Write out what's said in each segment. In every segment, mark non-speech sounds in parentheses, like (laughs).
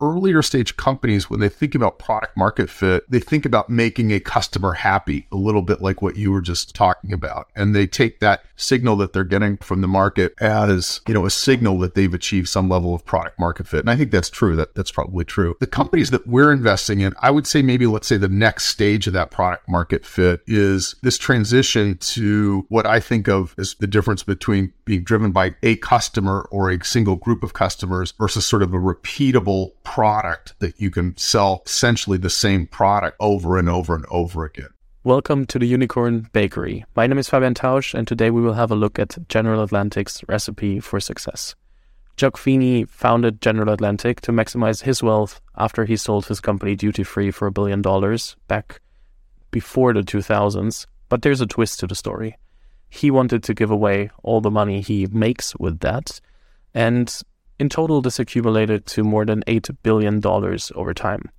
earlier stage companies, when they think about product market fit, they think about making a customer happy, a little bit like what you were just talking about. And they take that signal that they're getting from the market as, you know, a signal that they've achieved some level of product market fit. And I think that's true. That that's probably true. The companies that we're investing in, I would say maybe let's say the next stage of that product market fit is this transition to what I think of as the difference between being driven by a customer or a single group of customers versus sort of a repeatable product that you can sell essentially the same product over and over and over again. Welcome to the Unicorn Bakery. My name is Fabian Tausch, and today we will have a look at General Atlantic's recipe for success. Chuck Feeney founded General Atlantic to maximize his wealth after he sold his company duty free for a billion dollars back before the 2000s. But there's a twist to the story. He wanted to give away all the money he makes with that, and in total, this accumulated to more than $8 billion over time.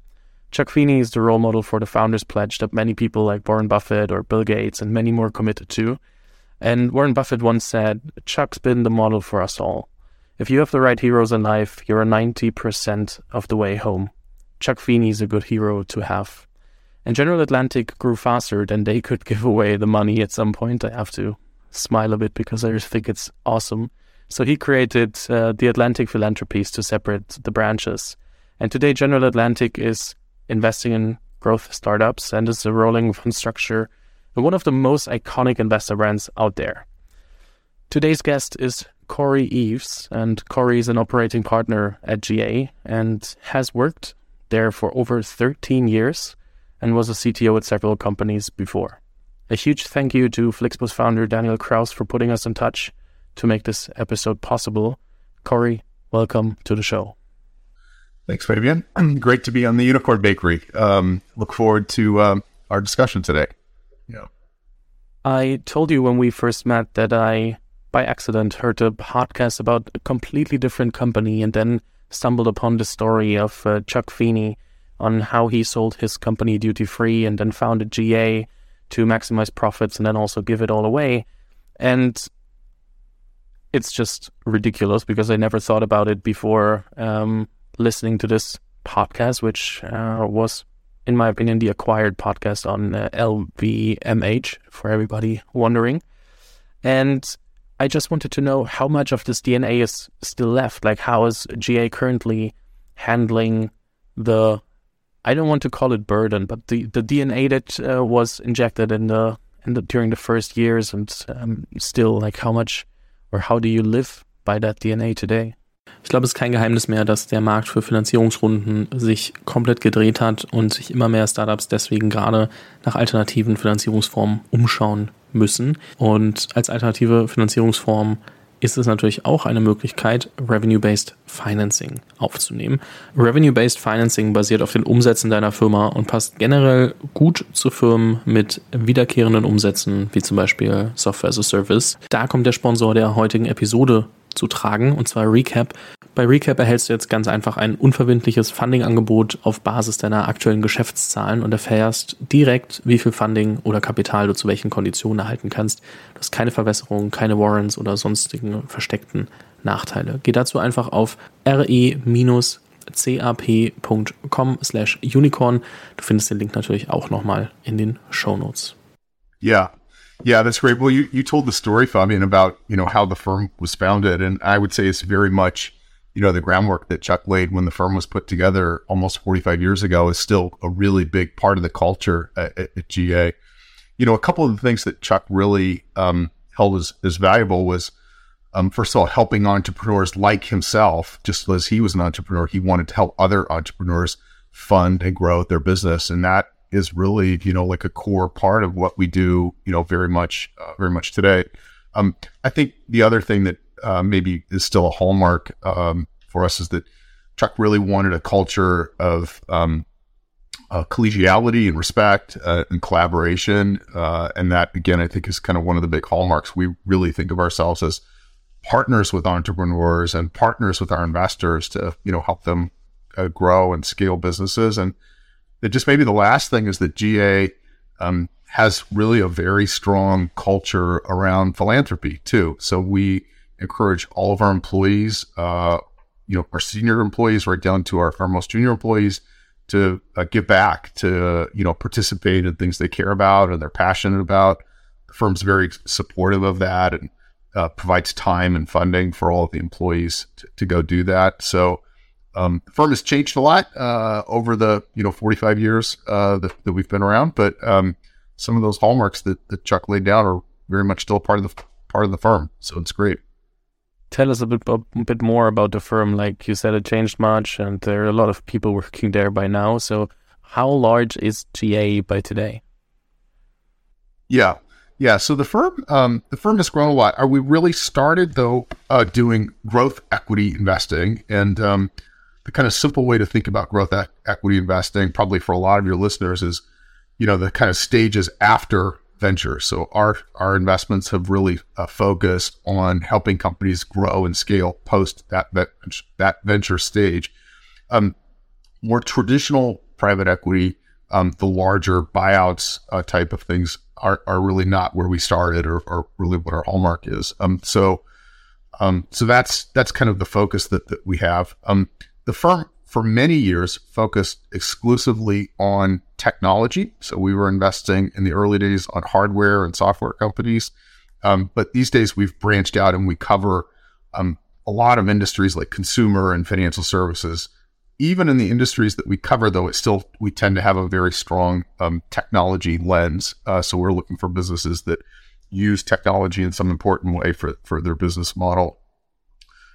Chuck Feeney is the role model for the Founders Pledge that many people like Warren Buffett or Bill Gates and many more committed to. And Warren Buffett once said, Chuck's been the model for us all. If you have the right heroes in life, you're 90% of the way home. Chuck Feeney is a good hero to have. And General Atlantic grew faster than they could (laughs) give away the money at some point. I have to smile a bit because I just think it's awesome. So he created uh, the Atlantic Philanthropies to separate the branches. And today, General Atlantic is investing in growth startups and is a rolling fund structure and one of the most iconic investor brands out there. Today's guest is Cory Eaves, and Cory is an operating partner at GA and has worked there for over 13 years and was a CTO at several companies before. A huge thank you to Flixbus founder Daniel Krauss for putting us in touch to make this episode possible. Cory, welcome to the show. Thanks, Fabian. (clears throat) Great to be on the Unicorn Bakery. Um, look forward to um, our discussion today. Yeah. I told you when we first met that I, by accident, heard a podcast about a completely different company and then stumbled upon the story of uh, Chuck Feeney on how he sold his company duty free and then founded GA to maximize profits and then also give it all away. And it's just ridiculous because I never thought about it before um, listening to this podcast, which uh, was, in my opinion, the acquired podcast on uh, LVMH for everybody wondering. And I just wanted to know how much of this DNA is still left. Like, how is GA currently handling the I don't want to call it burden, but the, the DNA that uh, was injected in the, in the during the first years and um, still like how much or how do you live by that DNA today? Ich glaube, es ist kein Geheimnis mehr, dass der Markt für Finanzierungsrunden sich komplett gedreht hat und sich immer mehr Startups deswegen gerade nach alternativen Finanzierungsformen umschauen müssen. Und als alternative Finanzierungsform ist es natürlich auch eine Möglichkeit, Revenue-Based Financing aufzunehmen. Revenue-Based Financing basiert auf den Umsätzen deiner Firma und passt generell gut zu Firmen mit wiederkehrenden Umsätzen, wie zum Beispiel Software as a Service. Da kommt der Sponsor der heutigen Episode zu tragen, und zwar Recap. Bei Recap erhältst du jetzt ganz einfach ein unverbindliches Funding-Angebot auf Basis deiner aktuellen Geschäftszahlen und erfährst direkt, wie viel Funding oder Kapital du zu welchen Konditionen erhalten kannst. Du hast keine Verwässerung, keine Warrants oder sonstigen versteckten Nachteile. Geh dazu einfach auf re-cap.com slash unicorn. Du findest den Link natürlich auch nochmal in den Show Notes. Yeah, Yeah, that's great. Well, you, you told the story, Fabian, about, you know, how the firm was founded. And I would say it's very much, you know, the groundwork that Chuck laid when the firm was put together almost 45 years ago is still a really big part of the culture at, at, at GA. You know, a couple of the things that Chuck really um, held as, as valuable was, um, first of all, helping entrepreneurs like himself, just as he was an entrepreneur, he wanted to help other entrepreneurs fund and grow their business. And that is really you know like a core part of what we do you know very much uh, very much today um, i think the other thing that uh, maybe is still a hallmark um, for us is that chuck really wanted a culture of um, uh, collegiality and respect uh, and collaboration uh, and that again i think is kind of one of the big hallmarks we really think of ourselves as partners with entrepreneurs and partners with our investors to you know help them uh, grow and scale businesses and that just maybe the last thing is that GA um, has really a very strong culture around philanthropy too. So we encourage all of our employees, uh, you know, our senior employees right down to our, our most junior employees to uh, give back, to, you know, participate in things they care about and they're passionate about. The firm's very supportive of that and uh, provides time and funding for all of the employees to, to go do that. So, um, the firm has changed a lot uh, over the you know 45 years uh, that, that, we've been around, but um, some of those hallmarks that, that Chuck laid down are very much still part of the part of the firm. So it's great. Tell us a bit a bit more about the firm. Like you said, it changed much, and there are a lot of people working there by now. So, how large is GA by today? Yeah, yeah. So the firm, um, the firm has grown a lot. Are we really started though uh, doing growth equity investing, and um, the kind of simple way to think about growth e- equity investing, probably for a lot of your listeners, is you know the kind of stages after venture. So our our investments have really uh, focused on helping companies grow and scale post that that, that venture stage. Um, more traditional private equity, um, the larger buyouts uh, type of things are, are really not where we started or, or really what our hallmark is. Um, so um, so that's that's kind of the focus that, that we have. Um, the firm for many years focused exclusively on technology. So we were investing in the early days on hardware and software companies. Um, but these days we've branched out and we cover um, a lot of industries like consumer and financial services. Even in the industries that we cover, though, it still we tend to have a very strong um, technology lens. Uh, so we're looking for businesses that use technology in some important way for for their business model.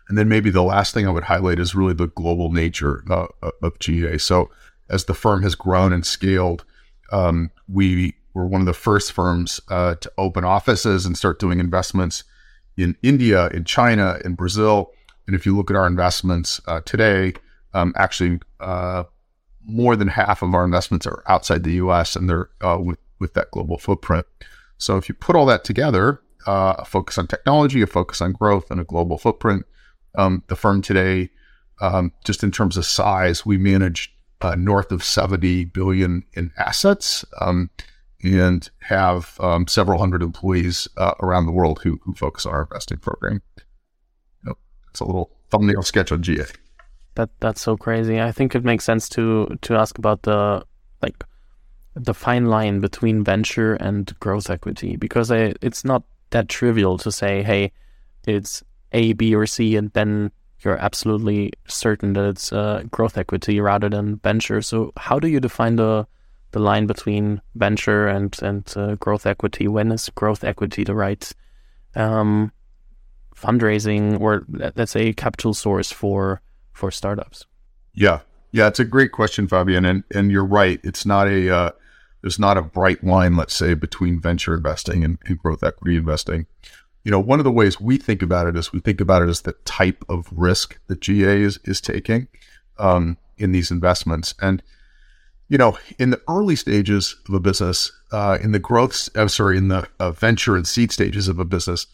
And then maybe the last thing I would highlight is really the global nature uh, of GA. So as the firm has grown and scaled, um, we were one of the first firms uh, to open offices and start doing investments in India, in China, in Brazil. And if you look at our investments uh, today, um, actually uh, more than half of our investments are outside the U.S. and they're uh, with with that global footprint. So if you put all that together, uh, a focus on technology, a focus on growth, and a global footprint, um, the firm today, um, just in terms of size, we manage uh, north of 70 billion in assets um, and have um, several hundred employees uh, around the world who, who focus on our investing program. Yep. It's a little thumbnail sketch on GA. That that's so crazy. I think it makes sense to to ask about the like the fine line between venture and growth equity because I, it's not that trivial to say, hey, it's a, B, or C, and then you're absolutely certain that it's uh, growth equity rather than venture. So how do you define the the line between venture and and uh, growth equity? When is growth equity the right um, fundraising or let's say capital source for for startups? Yeah, yeah, it's a great question, Fabian, and and you're right. It's not a uh, there's not a bright line, let's say, between venture investing and, and growth equity investing you know, one of the ways we think about it is we think about it as the type of risk that GA is, is taking um, in these investments. And, you know, in the early stages of a business, uh, in the growth, I'm sorry, in the uh, venture and seed stages of a business,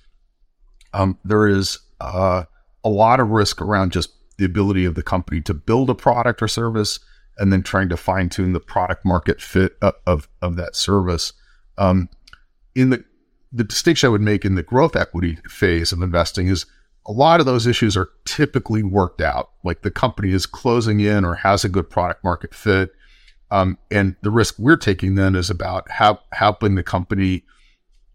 um, there is uh, a lot of risk around just the ability of the company to build a product or service and then trying to fine tune the product market fit of, of, of that service. Um, in the the distinction I would make in the growth equity phase of investing is a lot of those issues are typically worked out. Like the company is closing in or has a good product market fit. Um, and the risk we're taking then is about how, helping the company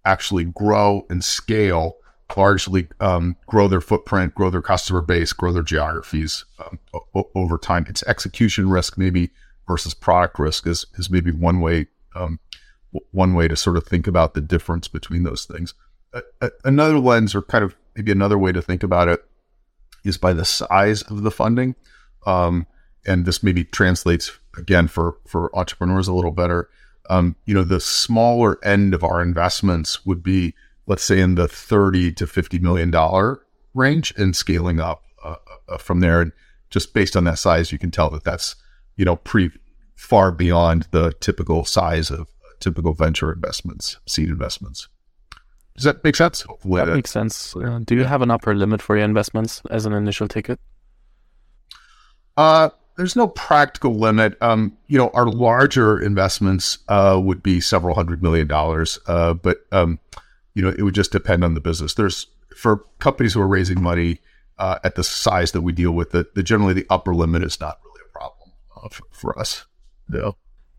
actually grow and scale, largely um, grow their footprint, grow their customer base, grow their geographies um, o- over time. It's execution risk maybe versus product risk is, is maybe one way um, one way to sort of think about the difference between those things. another lens, or kind of maybe another way to think about it, is by the size of the funding. Um, and this maybe translates again for for entrepreneurs a little better. Um, you know, the smaller end of our investments would be, let's say, in the thirty to fifty million dollar range, and scaling up uh, uh, from there. And just based on that size, you can tell that that's you know pretty far beyond the typical size of typical venture investments, seed investments. Does that make sense? Hopefully that, makes sense. Uh, do you have an upper limit for your investments as an initial ticket? Uh, there's no practical limit. Um, you know, our larger investments uh, would be several hundred million dollars, uh, but um, you know, it would just depend on the business. There's for companies who are raising money, uh, at the size that we deal with, that the, generally the upper limit is not really a problem uh, for, for, us. Yeah.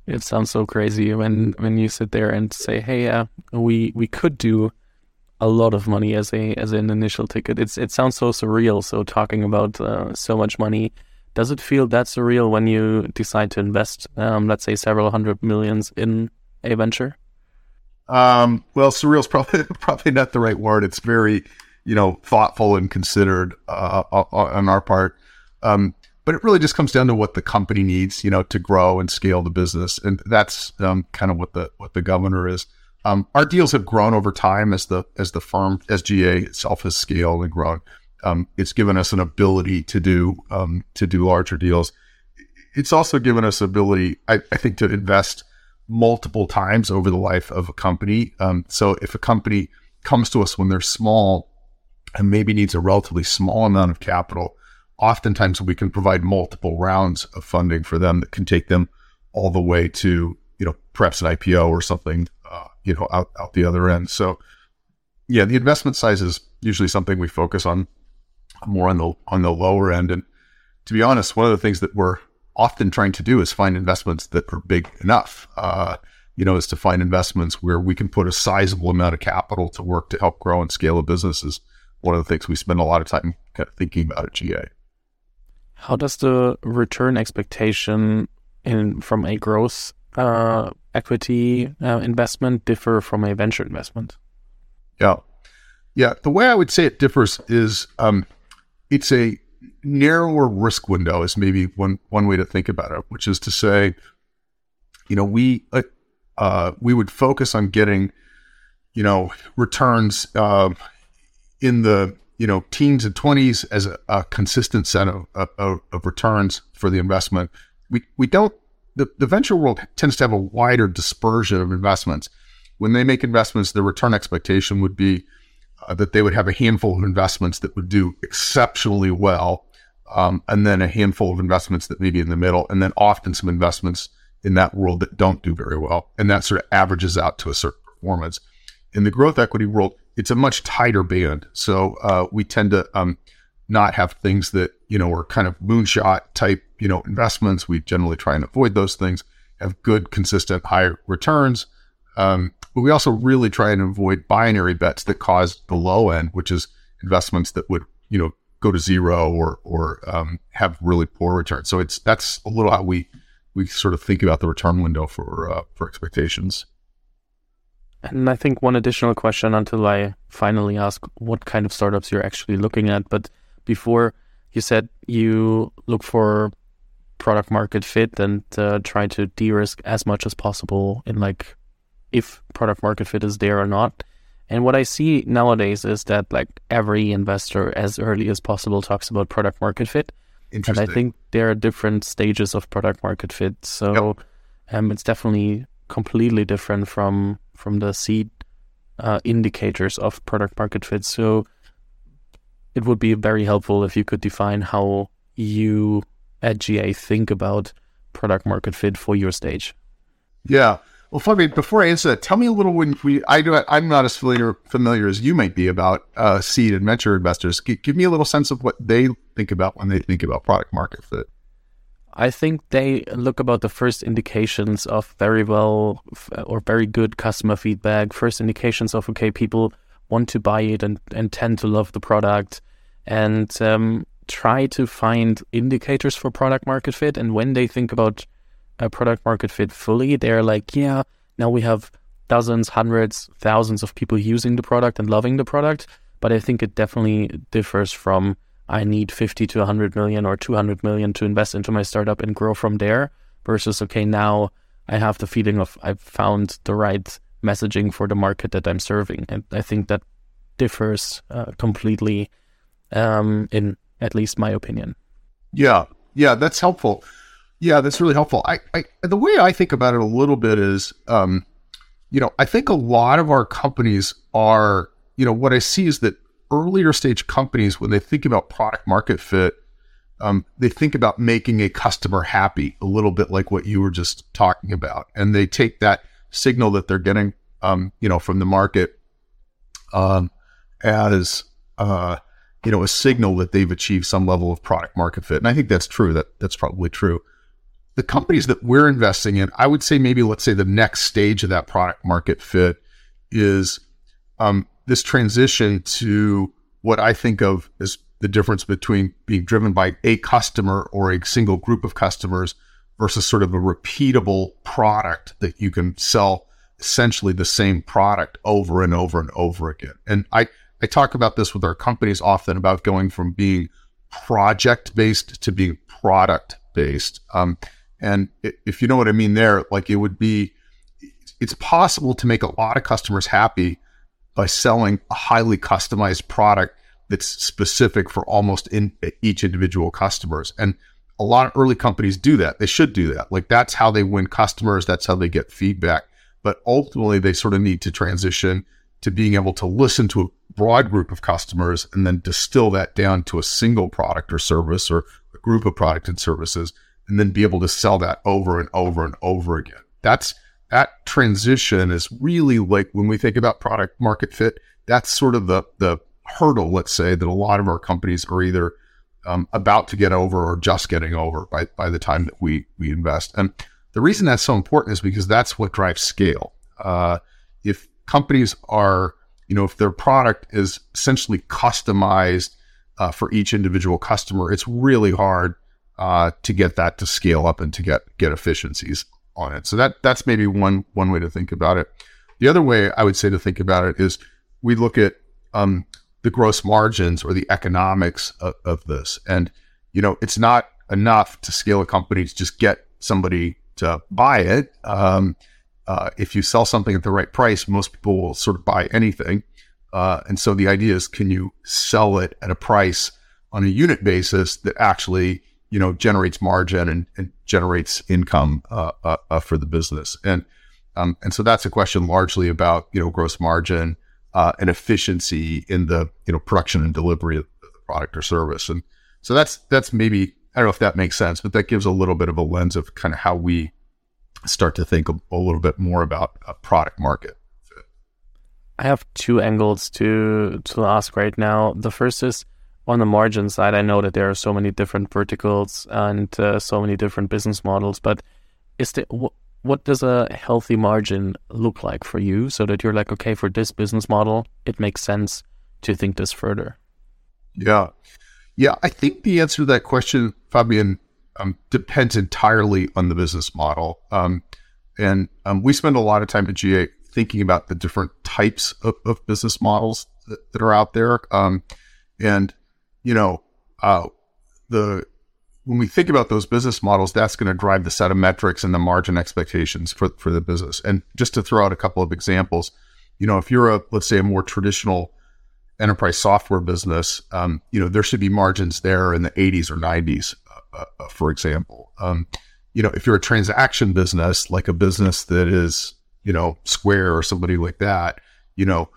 It sounds so crazy when when you sit there and say, "Hey, yeah, we we could do a lot of money as a as an initial ticket." It's it sounds so surreal. So talking about uh, so much money, does it feel that surreal when you decide to invest, um, let's say, several hundred millions in a venture? Um, well, surreal is probably (laughs) probably not the right word. It's very you know, thoughtful and considered uh, on our part. Um, but it really just comes down to what the company needs, you know, to grow and scale the business, and that's um, kind of what the what the governor is. Um, our deals have grown over time as the as the firm SGA itself has scaled and grown. Um, it's given us an ability to do um, to do larger deals. It's also given us ability, I, I, think, to invest multiple times over the life of a company. Um, so if a company comes to us when they're small and maybe needs a relatively small amount of capital, oftentimes we can provide multiple rounds of funding for them that can take them all the way to, you know, perhaps an IPO or something, uh, you know, out, out the other end. So yeah, the investment size is usually something we focus on more on the, on the lower end. And to be honest, one of the things that we're often trying to do is find investments that are big enough. Uh, you know, is to find investments where we can put a sizable amount of capital to work to help grow and scale a business is one of the things we spend a lot of time kind of thinking about at GA. How does the return expectation in from a growth uh, equity uh, investment differ from a venture investment? Yeah, yeah. The way I would say it differs is um, it's a narrower risk window is maybe one one way to think about it, which is to say, you know, we uh, uh we would focus on getting, you know, returns uh, in the you know teens and twenties as a, a, consistent set of, of, of, returns for the investment. We we don't the, the venture world tends to have a wider dispersion of investments. When they make investments, the return expectation would be uh, that they would have a handful of investments that would do exceptionally well, um, and then a handful of investments that may be in the middle, and then often some investments in that world that don't do very well, and that sort of averages out to a certain performance. In the growth equity world, it's a much tighter band. So uh, we tend to um, not have things that you know are kind of moonshot type you know investments. We generally try and avoid those things. Have good, consistent, high returns. Um, but we also really try and avoid binary bets that cause the low end, which is investments that would you know go to zero or or um, have really poor returns. So it's that's a little how we we sort of think about the return window for uh, for expectations. And I think one additional question until I finally ask what kind of startups you're actually looking at. But before you said you look for product market fit and uh, try to de-risk as much as possible in like if product market fit is there or not. And what I see nowadays is that like every investor as early as possible talks about product market fit. And I think there are different stages of product market fit. So yep. um, it's definitely completely different from from the seed uh, indicators of product market fit. So it would be very helpful if you could define how you at GA think about product market fit for your stage. Yeah. Well, Fabian, before I answer that, tell me a little when we, I do, I'm not as familiar, familiar as you might be about uh, seed and venture investors. G- give me a little sense of what they think about when they think about product market fit. I think they look about the first indications of very well or very good customer feedback, first indications of, okay, people want to buy it and, and tend to love the product, and um, try to find indicators for product market fit. And when they think about a product market fit fully, they're like, yeah, now we have dozens, hundreds, thousands of people using the product and loving the product. But I think it definitely differs from I need 50 to 100 million or 200 million to invest into my startup and grow from there versus, okay, now I have the feeling of I've found the right messaging for the market that I'm serving. And I think that differs uh, completely um, in at least my opinion. Yeah. Yeah. That's helpful. Yeah. That's really helpful. I, I the way I think about it a little bit is, um, you know, I think a lot of our companies are, you know, what I see is that earlier stage companies, when they think about product market fit, um, they think about making a customer happy, a little bit like what you were just talking about, and they take that signal that they're getting, um, you know, from the market, um, as uh, you know, a signal that they've achieved some level of product market fit. And I think that's true. That that's probably true. The companies that we're investing in, I would say maybe let's say the next stage of that product market fit is um, this transition to what I think of as the difference between being driven by a customer or a single group of customers versus sort of a repeatable product that you can sell essentially the same product over and over and over again. And I, I talk about this with our companies often about going from being project based to being product based. Um, and if you know what I mean there, like it would be, it's possible to make a lot of customers happy by selling a highly customized product that's specific for almost in each individual customers. And a lot of early companies do that. They should do that. Like that's how they win customers. That's how they get feedback. But ultimately, they sort of need to transition to being able to listen to a broad group of customers and then distill that down to a single product or service or a group of product and services, and then be able to sell that over and over and over again. That's that transition is really like when we think about product market fit, that's sort of the the hurdle, let's say, that a lot of our companies are either um, about to get over or just getting over by, by the time that we, we invest. And the reason that's so important is because that's what drives scale. Uh, if companies are, you know, if their product is essentially customized uh, for each individual customer, it's really hard uh, to get that to scale up and to get get efficiencies on it. So that that's maybe one one way to think about it. The other way I would say to think about it is we look at um, the gross margins or the economics of, of, this. And, you know, it's not enough to scale a company to just get somebody to buy it. Um, uh, if you sell something at the right price, most people will sort of buy anything. Uh, and so the idea is, can you sell it at a price on a unit basis that actually, you know, generates margin and, and generates income uh, uh, uh for the business? And um, and so that's a question largely about you know gross margin uh, and efficiency in the you know production and delivery of the product or service. And so that's that's maybe I don't know if that makes sense, but that gives a little bit of a lens of kind of how we start to think a, a little bit more about a product market. I have two angles to to ask right now. The first is on the margin side. I know that there are so many different verticals and uh, so many different business models, but is there what does a healthy margin look like for you so that you're like, okay, for this business model, it makes sense to think this further? Yeah. Yeah. I think the answer to that question, Fabian, um, depends entirely on the business model. Um, and um, we spend a lot of time at GA thinking about the different types of, of business models that, that, are out there. Um, and, you know, uh, the when we think about those business models, that's going to drive the set of metrics and the margin expectations for, for the business. And just to throw out a couple of examples, you know, if you're a, let's say, a more traditional enterprise software business, um, you know, there should be margins there in the 80s or 90s, uh, uh, for example. Um, you know, if you're a transaction business, like a business that is, you know, Square or somebody like that, you know,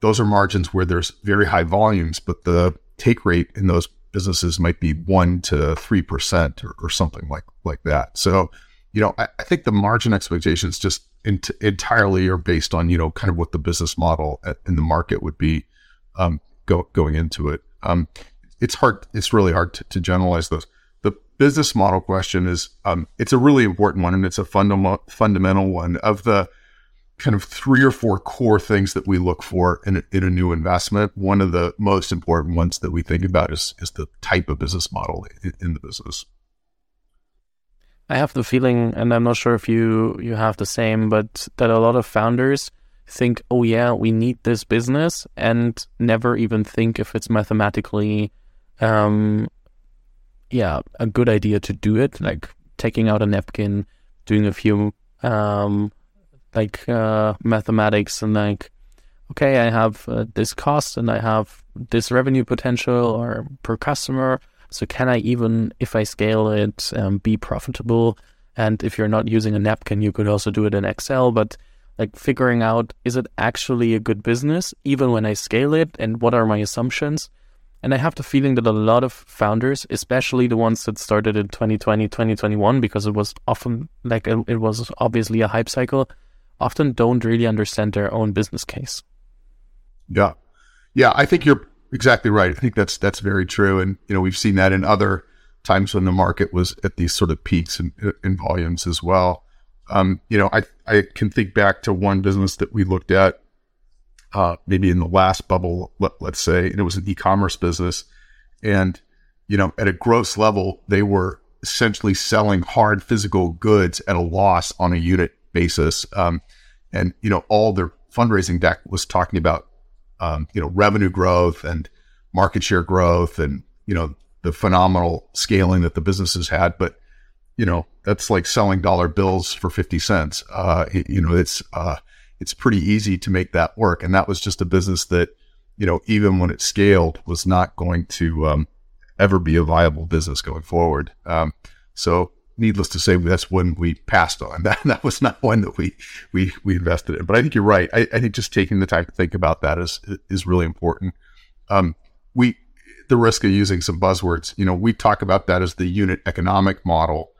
those are margins where there's very high volumes, but the take rate in those businesses might be one to three percent or, or, something like like that. So, you know, I, I think the margin expectations just entirely are based on you know kind of what the business model at, in the market would be um, go, going into it. Um, it's hard. It's really hard to, to, generalize those. The business model question is um, it's a really important one, and it's a fundamental fundamental one of the kind of three or four core things that we look for in a, in a new investment. One of the most important ones that we think about is, is the type of business model in, in the business. I have the feeling, and I'm not sure if you you have the same, but that a lot of founders think, "Oh yeah, we need this business," and never even think if it's mathematically, um, yeah, a good idea to do it. Like taking out a napkin, doing a few um, like uh, mathematics and like okay i have uh, this cost and i have this revenue potential or per customer. So can i even if i scale it um, be profitable? And if you're not using a napkin you could also do it in excel. But like figuring out is it actually a good business even when i scale it? And what are my assumptions? And i have the feeling that a lot of founders especially the ones that started in 2020 2021 because it was often like it, it was obviously a hype cycle often don't really understand their own business case. Yeah. Yeah, I think you're exactly right. I think that's that's very true, and you know we've seen that in other times when the market was at these sort of peaks in, in volumes as well. Um, you know, I I can think back to one business that we looked at, uh, maybe in the last bubble, let, let's say, and it was an e-commerce business, and you know, at a gross level, they were essentially selling hard physical goods at a loss on a unit basis. Um, and, you know, all their fundraising deck was talking about, um, you know, revenue growth and market share growth and, you know, the phenomenal scaling that the businesses had. But, you know, that's like selling dollar bills for 50 cents. Uh, you know, it's, uh, it's pretty easy to make that work. And that was just a business that, you know, even when it scaled was not going to, um, ever be a viable business going forward. Um, so needless to say, that's when we passed on. (laughs) That that was not one that we we we invested in. But I think you're right. I, I think just taking the time to think about that is is really important. Um, we the risk of using some buzzwords. You know, we talk about that as the unit economic model.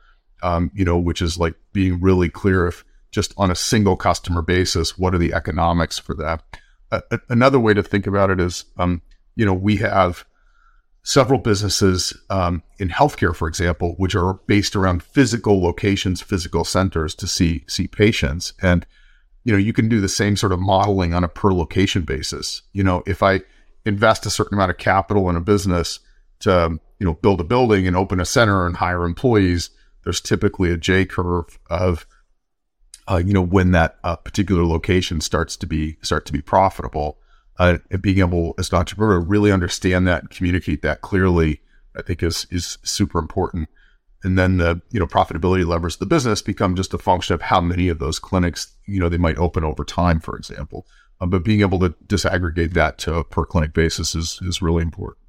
Um, you know, which is like being really clear if just on a single customer basis, what are the economics for that? Uh, another way to think about it is, um, you know, we have several businesses um, in healthcare, for example, which are based around physical locations, physical centers to see see patients, and you know you can do the same sort of modeling on a per location basis. You know, if I invest a certain amount of capital in a business to you know build a building and open a center and hire employees, there's typically a J curve of uh, you know when that uh, particular location starts to be start to be profitable uh, and being able as an entrepreneur to really understand that and communicate that clearly, I think is is super important. And then the you know profitability levers of the business become just a function of how many of those clinics you know they might open over time, for example. Um, but being able to disaggregate that to a per clinic basis is is really important.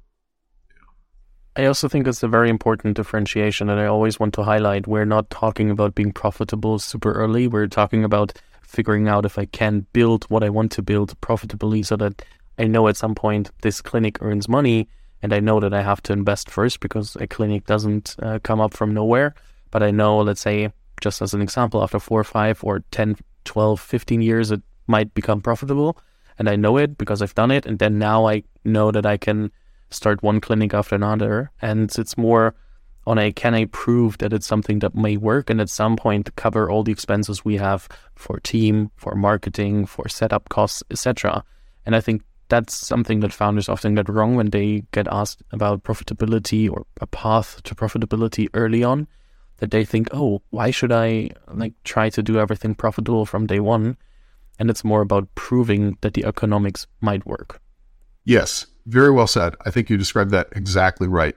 I also think it's a very important differentiation that I always want to highlight. We're not talking about being profitable super early. We're talking about figuring out if I can build what I want to build profitably so that I know at some point this clinic earns money and I know that I have to invest first because a clinic doesn't uh, come up from nowhere. But I know, let's say, just as an example, after four five or 10, 12, 15 years, it might become profitable. And I know it because I've done it. And then now I know that I can start one clinic after another. And it's more on a can I prove that it's something that may work and at some point cover all the expenses we have for team, for marketing, for setup costs, etc. And I think that's something that founders often get wrong when they get asked about profitability or a path to profitability early on. That they think, oh, why should I like try to do everything profitable from day one? And it's more about proving that the economics might work. Yes, very well said. I think you described that exactly right.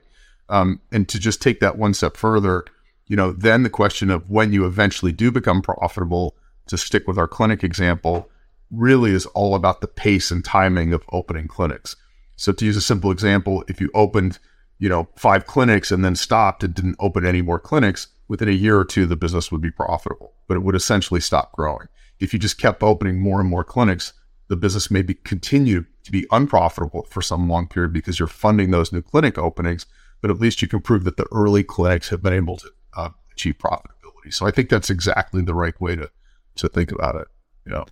Um, and to just take that one step further, you know, then the question of when you eventually do become profitable, to stick with our clinic example, really is all about the pace and timing of opening clinics. So to use a simple example, if you opened, you know, five clinics and then stopped and didn't open any more clinics, within a year or two, the business would be profitable, but it would essentially stop growing. If you just kept opening more and more clinics, the business may be continue to be unprofitable for some long period because you're funding those new clinic openings but at least you can prove that the early clinics have been able to uh, achieve profitability. So I think that's exactly the right way to to think about it. Yeah.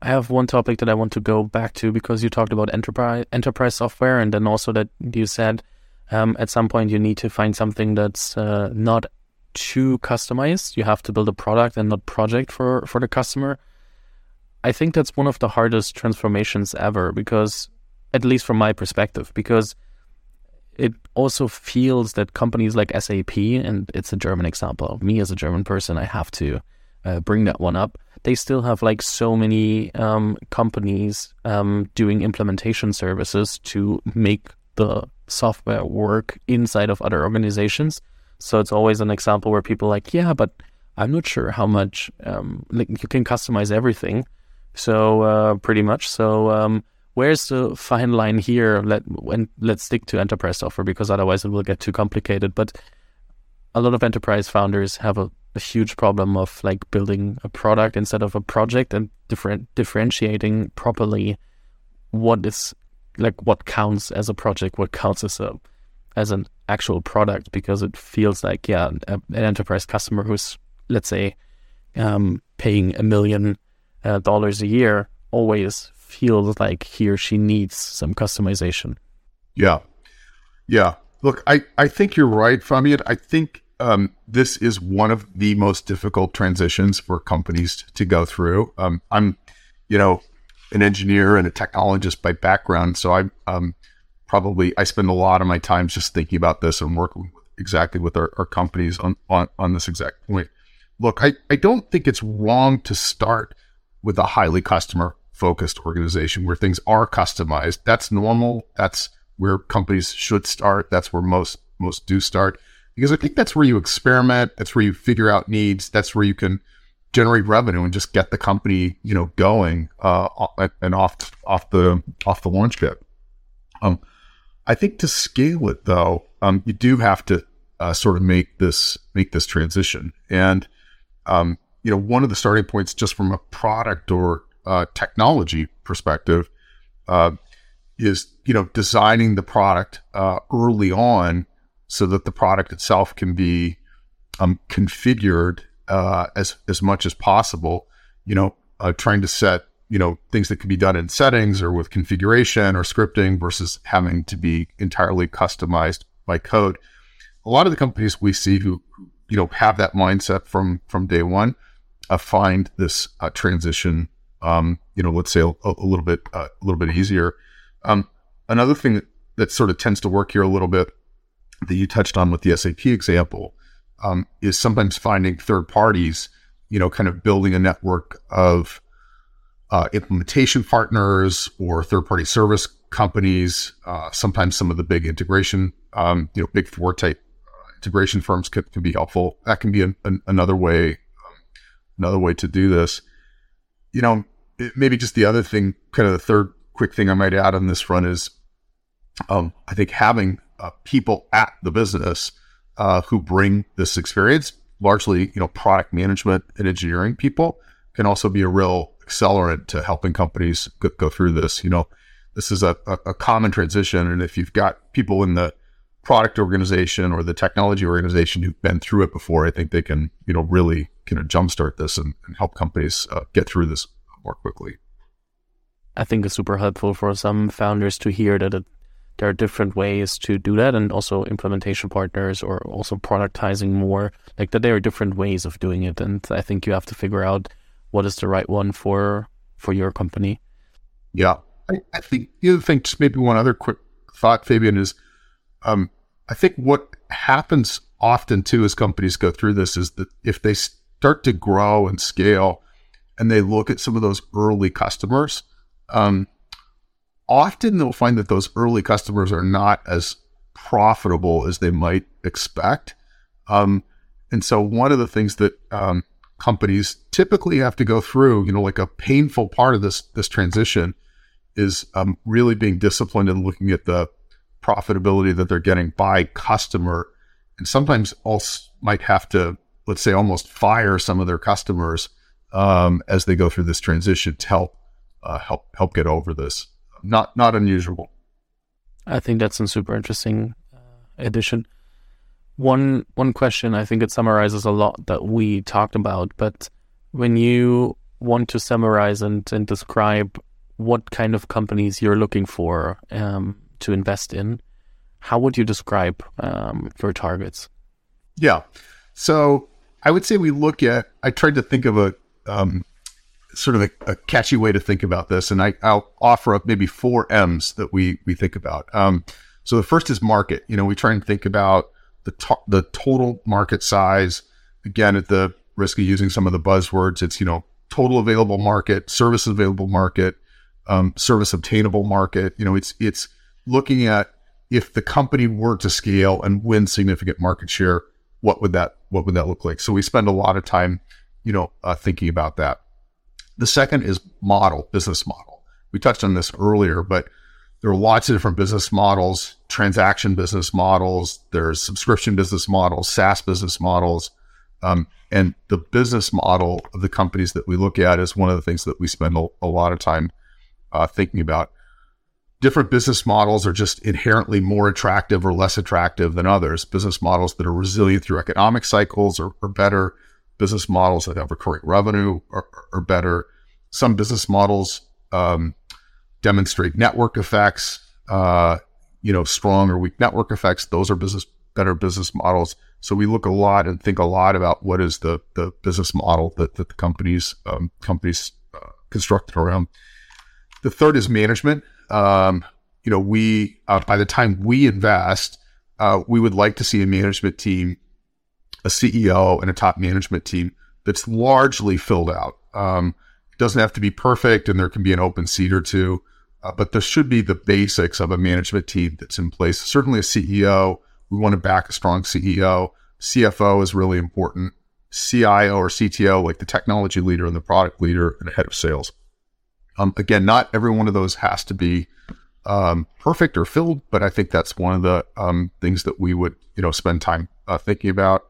I have one topic that I want to go back to because you talked about enterprise enterprise software, and then also that you said um, at some point you need to find something that's uh, not too customized. You have to build a product and not project for for the customer. I think that's one of the hardest transformations ever because, at least from my perspective, because it also feels that companies like SAP, and it's a German example, me as a German person, I have to uh, bring that one up. They still have like so many um, companies um, doing implementation services to make the software work inside of other organizations. So it's always an example where people like, yeah, but I'm not sure how much um, like you can customize everything. So uh, pretty much. So um, where's the fine line here? Let when let's stick to enterprise software because otherwise it will get too complicated. But a lot of enterprise founders have a, a huge problem of like building a product instead of a project and different differentiating properly what is like what counts as a project, what counts as a as an actual product because it feels like yeah a, an enterprise customer who's let's say um, paying a million uh, dollars a year always feels like he or she needs some customization. Yeah. Yeah. Look, I, I think you're right, Fabian. I think um, this is one of the most difficult transitions for companies to go through. Um, I'm, you know, an engineer and a technologist by background, so I um, probably I spend a lot of my time just thinking about this and working exactly with our, our companies on, on on this exact point. Look, I, I don't think it's wrong to start with a highly customer focused organization where things are customized. That's normal. That's where companies should start. That's where most most do start because I think that's where you experiment. That's where you figure out needs. That's where you can generate revenue and just get the company, you know, going uh, and off off the off the launch pad. Um, I think to scale it though, um, you do have to uh, sort of make this make this transition. And um, you know, one of the starting points, just from a product or uh, technology perspective, uh, is you know designing the product uh, early on so that the product itself can be um, configured uh, as as much as possible. You know, uh, trying to set you know things that can be done in settings or with configuration or scripting versus having to be entirely customized by code. A lot of the companies we see who you know have that mindset from from day one uh, find this uh, transition um, you know let's say a, a little bit uh, a little bit easier um, another thing that, that sort of tends to work here a little bit that you touched on with the SAP example um, is sometimes finding third parties, you know, kind of building a network of uh, implementation partners or third party service companies. Uh, sometimes some of the big integration, um, you know, big four type uh, integration firms can, can, be helpful. That can be an, an, another way, um, another way to do this. You know, maybe just the other thing, kind of the third quick thing I might add on this front is, um, I think having uh, people at the business uh, who bring this experience, largely you know product management and engineering people, can also be a real accelerant to helping companies go, go through this. You know, this is a, a, a common transition, and if you've got people in the product organization or the technology organization who've been through it before, I think they can, you know, really kind of jumpstart this and, and help companies uh, get through this more quickly. I think it's super helpful for some founders to hear that it, there are different ways to do that, and also implementation partners or also productizing more. Like that, there are different ways of doing it, and I think you have to figure out what is the right one for for your company. Yeah, I, I think the other thing, just maybe one other quick thought, Fabian, is um, I think what happens often too as companies go through this is that if they start to grow and scale, and they look at some of those early customers um, often they'll find that those early customers are not as profitable as they might expect. Um, and so one of the things that um, companies typically have to go through, you know, like a painful part of this this transition is um, really being disciplined and looking at the profitability that they're getting by customer, and sometimes also might have to, let's say, almost fire some of their customers um, as they go through this transition to help uh, help help get over this. Not not unusual. I think that's a super interesting uh, addition. One one question I think it summarizes a lot that we talked about, but when you want to summarize and, and describe what kind of companies you're looking for um, to invest in, how would you describe um, your targets? Yeah, so I would say we look at. I tried to think of a um, sort of a, a, catchy way to think about this, and I, will offer up maybe four M's that we we think about. Um, so the first is market. You know, we try and think about the to- the total market size. Again, at the risk of using some of the buzzwords, it's you know total available market, service available market, um, service obtainable market. You know, it's it's looking at if the company were to scale and win significant market share, what would that what would that look like? So we spend a lot of time, you know, uh, thinking about that. The second is model, business model. We touched on this earlier, but there are lots of different business models, transaction business models, there's subscription business models, SaaS business models. Um, and the business model of the companies that we look at is one of the things that we spend a, a lot of time uh, thinking about. Different business models are just inherently more attractive or less attractive than others. Business models that are resilient through economic cycles are, are better business models that have recurring revenue are, are better. Some business models um, demonstrate network effects. Uh, you know, strong or weak network effects. Those are business better business models. So we look a lot and think a lot about what is the the business model that, that the companies um, companies uh, constructed around. The third is management. Um, you know, we uh, by the time we invest, uh, we would like to see a management team, a CEO, and a top management team that's largely filled out. Um, doesn't have to be perfect, and there can be an open seat or two, uh, but there should be the basics of a management team that's in place. Certainly, a CEO. We want to back a strong CEO. CFO is really important. CIO or CTO, like the technology leader and the product leader, and head of sales. Um, again, not every one of those has to be um, perfect or filled, but I think that's one of the um, things that we would, you know, spend time uh, thinking about.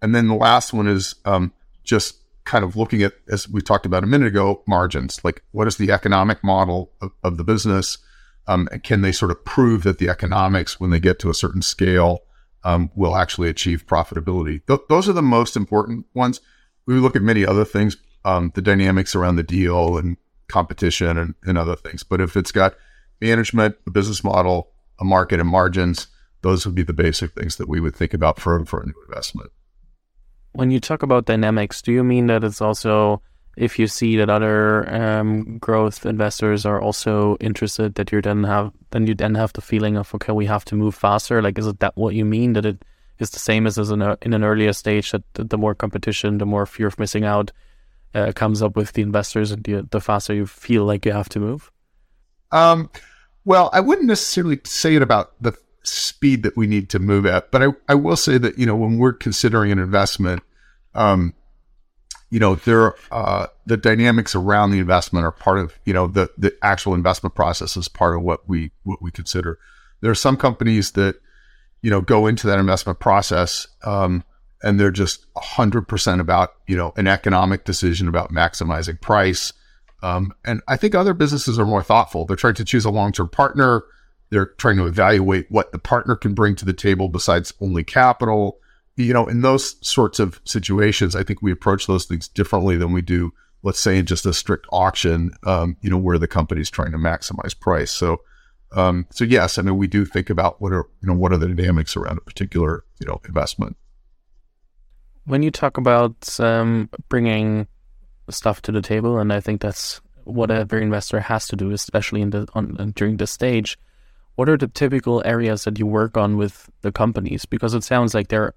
And then the last one is um, just kind of looking at, as we talked about a minute ago, margins. Like, what is the economic model of, of the business? Um, and can they sort of prove that the economics, when they get to a certain scale, um, will actually achieve profitability? Th- those are the most important ones. We look at many other things, um, the dynamics around the deal and competition and, and other things. But if it's got management, a business model, a market, and margins, those would be the basic things that we would think about for, for a new investment. When you talk about dynamics, do you mean that it's also if you see that other um, growth investors are also interested, that you then have then you then have the feeling of okay, we have to move faster. Like, is it that what you mean? That it is the same as, as in, a, in an earlier stage that the, more competition, the more fear of missing out uh, comes up with the investors, and the, the faster you feel like you have to move. Um, well, I wouldn't necessarily say it about the speed that we need to move at, but I, I will say that, you know, when we're considering an investment, um, you know, there, uh, the dynamics around the investment are part of, you know, the, the actual investment process is part of what we, what we consider. There are some companies that, you know, go into that investment process, um, and they're just hundred percent about, you know, an economic decision about maximizing price, um, and I think other businesses are more thoughtful. They're trying to choose a long term partner. They're trying to evaluate what the partner can bring to the table besides only capital. You know, in those sorts of situations, I think we approach those things differently than we do, let's say, in just a strict auction, um, you know, where the company's trying to maximize price. So, um, so yes, I mean, we do think about what are, you know, what are the dynamics around a particular, you know, investment. When you talk about um, bringing stuff to the table, and I think that's what every investor has to do, especially in the on, during this stage. What are the typical areas that you work on with the companies? Because it sounds like they're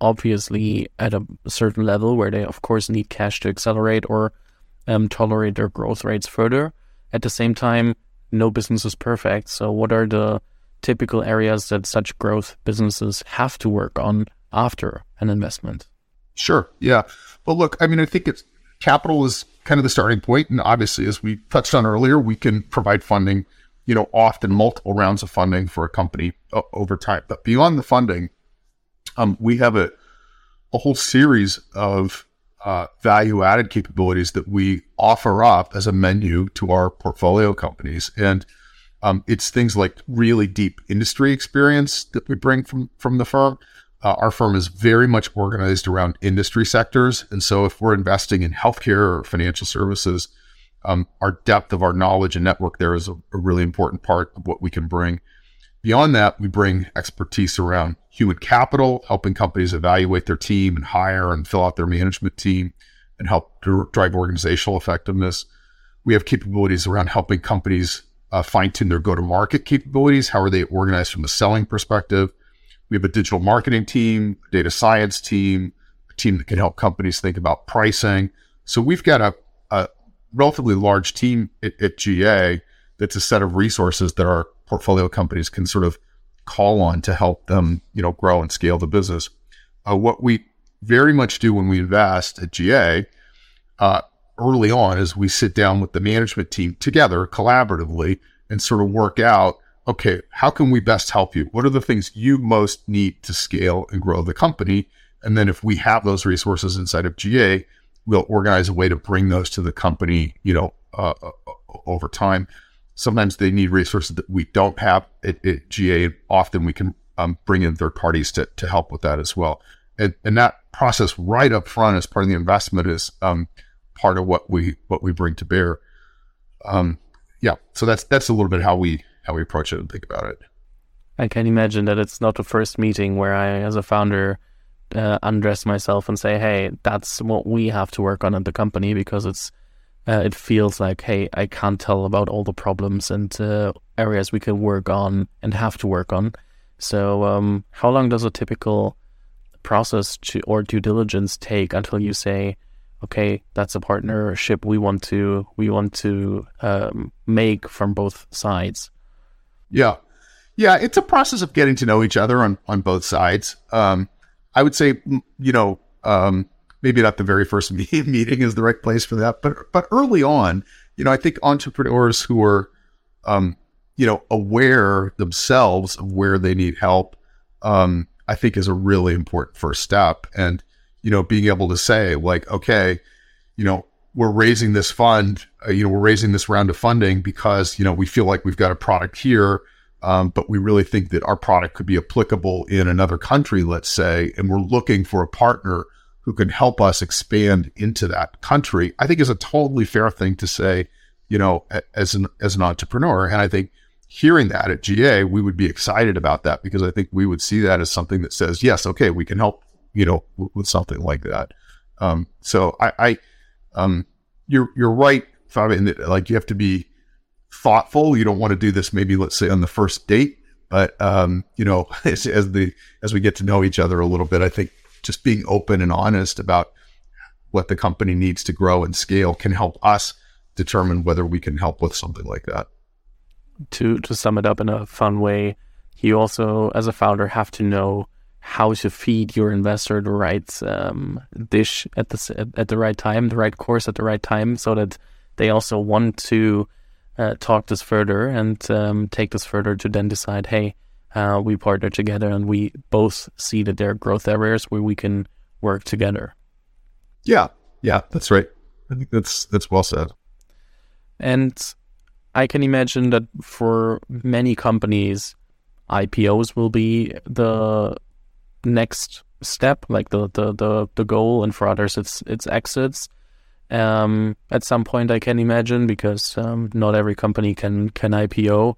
obviously at a certain level where they, of course, need cash to accelerate or um, tolerate their growth rates further. At the same time, no business is perfect. So, what are the typical areas that such growth businesses have to work on after an investment? Sure. Yeah. Well, look, I mean, I think it's capital is kind of the starting point, and obviously, as we touched on earlier, we can provide funding. You know, often multiple rounds of funding for a company uh, over time. But beyond the funding, um, we have a a whole series of uh, value added capabilities that we offer up as a menu to our portfolio companies. And um, it's things like really deep industry experience that we bring from, from the firm. Uh, our firm is very much organized around industry sectors. And so if we're investing in healthcare or financial services, um, our depth of our knowledge and network there is a, a, really important part of what we can bring. Beyond that, we bring expertise around human capital, helping companies evaluate their team and hire and fill out their management team and help drive organizational effectiveness. We have capabilities around helping companies uh, fine tune their go to market capabilities. How are they organized from a selling perspective? We have a digital marketing team, data science team, a team that can help companies think about pricing. So we've got a, a relatively large team at, at, GA that's a set of resources that our portfolio companies can sort of call on to help them, you know, grow and scale the business. Uh, what we very much do when we invest at GA uh, early on is we sit down with the management team together collaboratively and sort of work out okay, how can we best help you? What are the things you most need to scale and grow the company? And then if we have those resources inside of GA, we'll organize a way to bring those to the company, you know, uh, uh, over time. Sometimes they need resources that we don't have at, at GA. Often we can um, bring in third parties to, to help with that as well. And, and that process right up front as part of the investment is um, part of what we what we bring to bear. Um, yeah, so that's that's a little bit how we how we approach it and think about it. I can imagine that it's not the first meeting where I, as a founder, uh, undress myself and say, "Hey, that's what we have to work on at the company," because it's uh, it feels like, "Hey, I can't tell about all the problems and uh, areas we can work on and have to work on." So, um, how long does a typical process to, or due diligence take until you say, "Okay, that's a partnership we want to we want to um, make from both sides"? Yeah, yeah, it's a process of getting to know each other on on both sides. Um, I would say, you know, um, maybe not the very first (laughs) meeting is the right place for that, but but early on, you know, I think entrepreneurs who are, um, you know, aware themselves of where they need help, um, I think is a really important first step. And you know, being able to say like, okay, you know, we're raising this fund, uh, you know, we're raising this round of funding because you know we feel like we've got a product here um, but we really think that our product could be applicable in another country, let's say, and we're looking for a partner who can help us expand into that country. I think is a totally fair thing to say, you know, as an as an entrepreneur. And I think hearing that at GA, we would be excited about that because I think we would see that as something that says, yes, okay, we can help, you know, w- with something like that. Um, so I, I um, you're you're right, Fabian. Like you have to be thoughtful. You don't want to do this maybe let's say on the first date, but um, you know, (laughs) as, as the as we get to know each other a little bit, I think just being open and honest about what the company needs to grow and scale can help us determine whether we can help with something like that. To to sum it up in a fun way, you also as a founder have to know how to feed your investor the right um, dish at the at the right time, the right course at the right time, so that they also want to uh, talk this further and um, take this further to then decide, hey, uh, we partner together and we both see that there are growth areas where we can work together. Yeah, yeah, that's right. I think that's that's well said. And I can imagine that for many companies, IPOs will be the next step, like the the the, the goal, and for others, it's it's exits um, at some point. I can imagine because um, not every company can can IPO.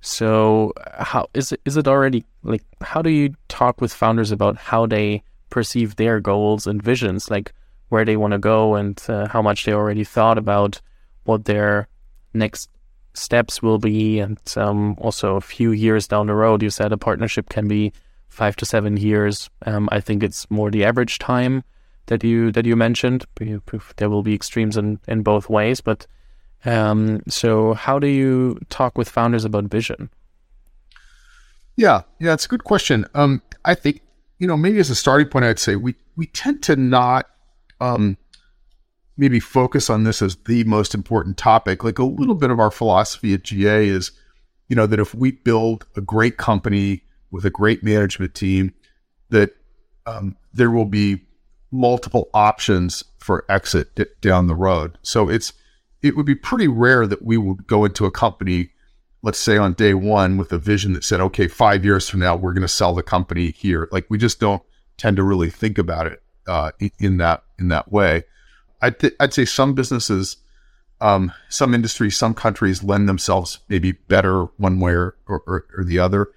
So how is it? Is it already like how do you talk with founders about how they perceive their goals and visions, like where they want to go and uh, how much they already thought about what their next steps will be, and um, also a few years down the road. You said a partnership can be five to seven years. Um, I think it's more the average time that you that you mentioned. There will be extremes in, in both ways, but um, so how do you talk with founders about vision? Yeah, yeah, it's a good question. Um, I think you know maybe as a starting point, I'd say we we tend to not um, maybe focus on this as the most important topic. Like a little bit of our philosophy at GA is, you know, that if we build a great company with a great management team, that um, there will be multiple options for exit d- down the road. So it's it would be pretty rare that we would go into a company, let's say on day one, with a vision that said, okay, five years from now we're going to sell the company here. Like we just don't tend to really think about it uh, in that in that way. I'd th- I'd say some businesses, um, some industries, some countries lend themselves maybe better one way or, or, or the other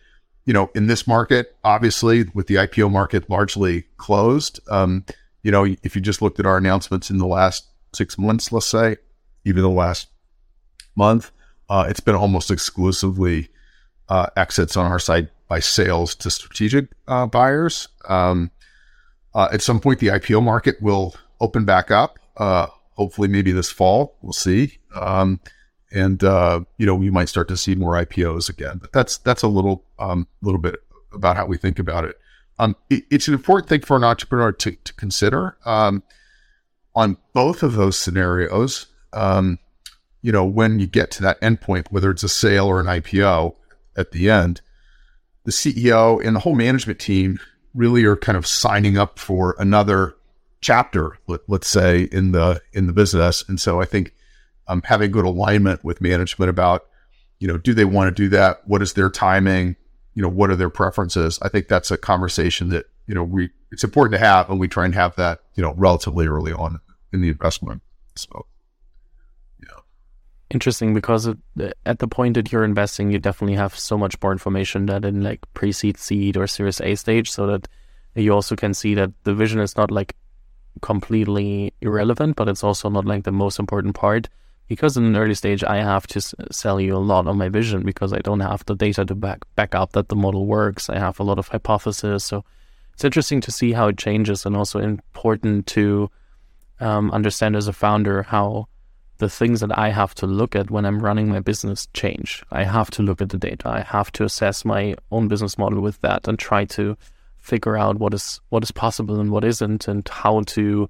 you know, in this market, obviously with the IPO market largely closed, um, you know, if you just looked at our announcements in the last six months, let's say, even the last month, uh, it's been almost exclusively uh, exits on our side by sales to strategic uh, buyers. Um, uh, at some point, the IPO market will open back up. Uh, hopefully, maybe this fall. We'll see. Um, and uh, you know, we might start to see more IPOs again. But that's that's a little um, little bit about how we think about it. Um, it, it's an important thing for an entrepreneur to, to consider um, on both of those scenarios. Um, you know, when you get to that endpoint, whether it's a sale or an IPO at the end, the CEO and the whole management team really are kind of signing up for another chapter, let, us say, in the in the business. And so I think um, having good alignment with management about, you know, do they want to do that? What is their timing? You know, what are their preferences? I think that's a conversation that, you know, we, it's important to have and we try and have that, you know, relatively early on in the investment. So, yeah. interesting because at the point that you're investing, you definitely have so much more information that in like pre-seed, seed, or Series A stage, so that you also can see that the vision is not like completely irrelevant, but it's also not like the most important part. Because in an early stage, I have to sell you a lot on my vision because I don't have the data to back back up that the model works. I have a lot of hypotheses, so it's interesting to see how it changes, and also important to um, understand as a founder how the things that I have to look at when I'm running my business change. I have to look at the data. I have to assess my own business model with that and try to figure out what is what is possible and what isn't, and how to